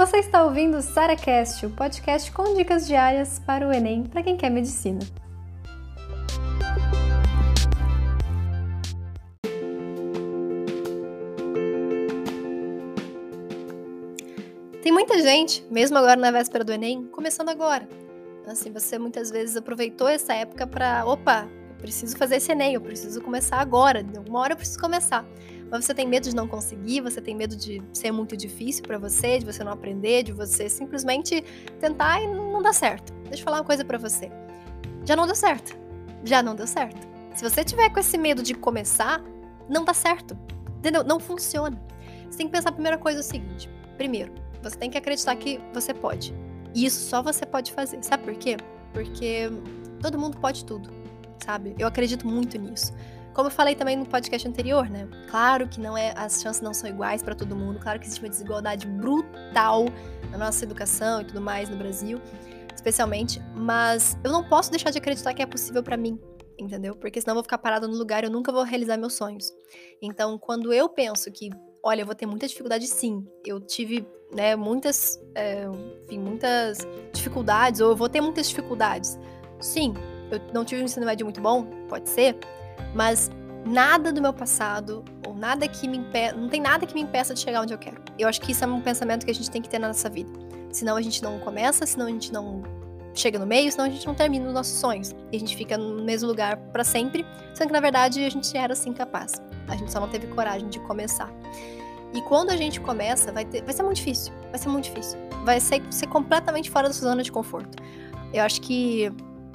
Você está ouvindo o SaraCast, o podcast com dicas diárias para o Enem para quem quer medicina. Tem muita gente, mesmo agora na véspera do Enem, começando agora. Então, assim, você muitas vezes aproveitou essa época para, opa, preciso fazer esse Enem, eu preciso começar agora, uma hora eu preciso começar mas você tem medo de não conseguir, você tem medo de ser muito difícil para você, de você não aprender, de você simplesmente tentar e não dar certo. Deixa eu falar uma coisa para você. Já não deu certo. Já não deu certo. Se você tiver com esse medo de começar, não dá certo. Entendeu? Não funciona. Você tem que pensar a primeira coisa é o seguinte. Primeiro, você tem que acreditar que você pode. E isso só você pode fazer. Sabe por quê? Porque todo mundo pode tudo, sabe? Eu acredito muito nisso. Como eu falei também no podcast anterior, né? Claro que não é, as chances não são iguais para todo mundo, claro que existe uma desigualdade brutal na nossa educação e tudo mais no Brasil, especialmente, mas eu não posso deixar de acreditar que é possível para mim, entendeu? Porque senão eu vou ficar parada no lugar e eu nunca vou realizar meus sonhos. Então, quando eu penso que, olha, eu vou ter muita dificuldade sim, eu tive, né, muitas, é, enfim, muitas dificuldades, ou eu vou ter muitas dificuldades. Sim, eu não tive um ensino médio muito bom, pode ser, mas nada do meu passado, ou nada que me impeça, não tem nada que me impeça de chegar onde eu quero. Eu acho que isso é um pensamento que a gente tem que ter na nossa vida. Senão a gente não começa, senão a gente não chega no meio, senão a gente não termina os nossos sonhos. E a gente fica no mesmo lugar para sempre, sendo que na verdade a gente era assim capaz. A gente só não teve coragem de começar. E quando a gente começa, vai, ter, vai ser muito difícil. Vai ser muito difícil. Vai ser, ser completamente fora da sua zona de conforto. Eu acho que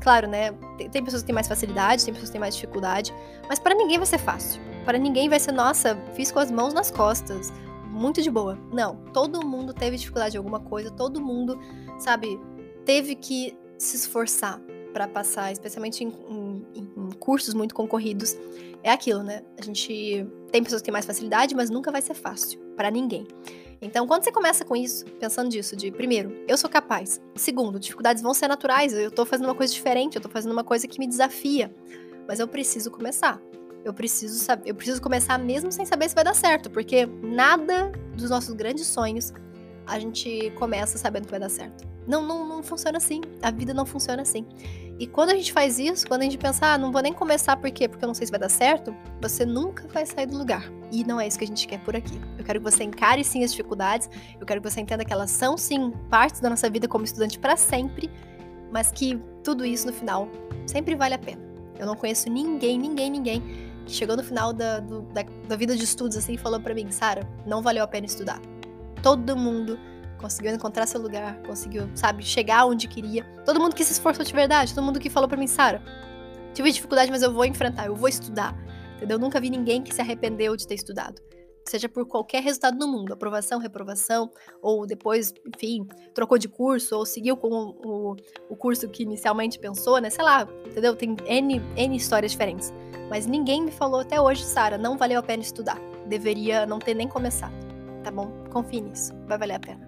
Claro, né? Tem, pessoas que têm mais facilidade, tem pessoas que têm mais dificuldade, mas para ninguém vai ser fácil. Para ninguém vai ser, nossa, fiz com as mãos nas costas, muito de boa. Não, todo mundo teve dificuldade em alguma coisa, todo mundo, sabe, teve que se esforçar para passar, especialmente em, em, em, cursos muito concorridos. É aquilo, né? A gente tem pessoas que têm mais facilidade, mas nunca vai ser fácil para ninguém. Então, quando você começa com isso, pensando disso, de primeiro, eu sou capaz. Segundo, dificuldades vão ser naturais, eu tô fazendo uma coisa diferente, eu tô fazendo uma coisa que me desafia. Mas eu preciso começar. Eu preciso saber, eu preciso começar mesmo sem saber se vai dar certo, porque nada dos nossos grandes sonhos a gente começa sabendo que vai dar certo. Não, não, não funciona assim. A vida não funciona assim. E quando a gente faz isso, quando a gente pensa, ah, não vou nem começar por quê? Porque eu não sei se vai dar certo, você nunca vai sair do lugar. E não é isso que a gente quer por aqui. Eu quero que você encare sim as dificuldades, eu quero que você entenda que elas são sim partes da nossa vida como estudante para sempre, mas que tudo isso no final sempre vale a pena. Eu não conheço ninguém, ninguém, ninguém que chegou no final da, do, da, da vida de estudos assim e falou para mim, Sara, não valeu a pena estudar todo mundo conseguiu encontrar seu lugar, conseguiu, sabe, chegar onde queria. Todo mundo que se esforçou de verdade, todo mundo que falou para mim, Sara, tive dificuldade, mas eu vou enfrentar, eu vou estudar. Entendeu? Eu nunca vi ninguém que se arrependeu de ter estudado. Seja por qualquer resultado no mundo, aprovação, reprovação, ou depois, enfim, trocou de curso, ou seguiu com o, o, o curso que inicialmente pensou, né? Sei lá, entendeu? Tem N, N histórias diferentes. Mas ninguém me falou até hoje, Sara, não valeu a pena estudar. Deveria não ter nem começado tá bom? Confie nisso, vai valer a pena.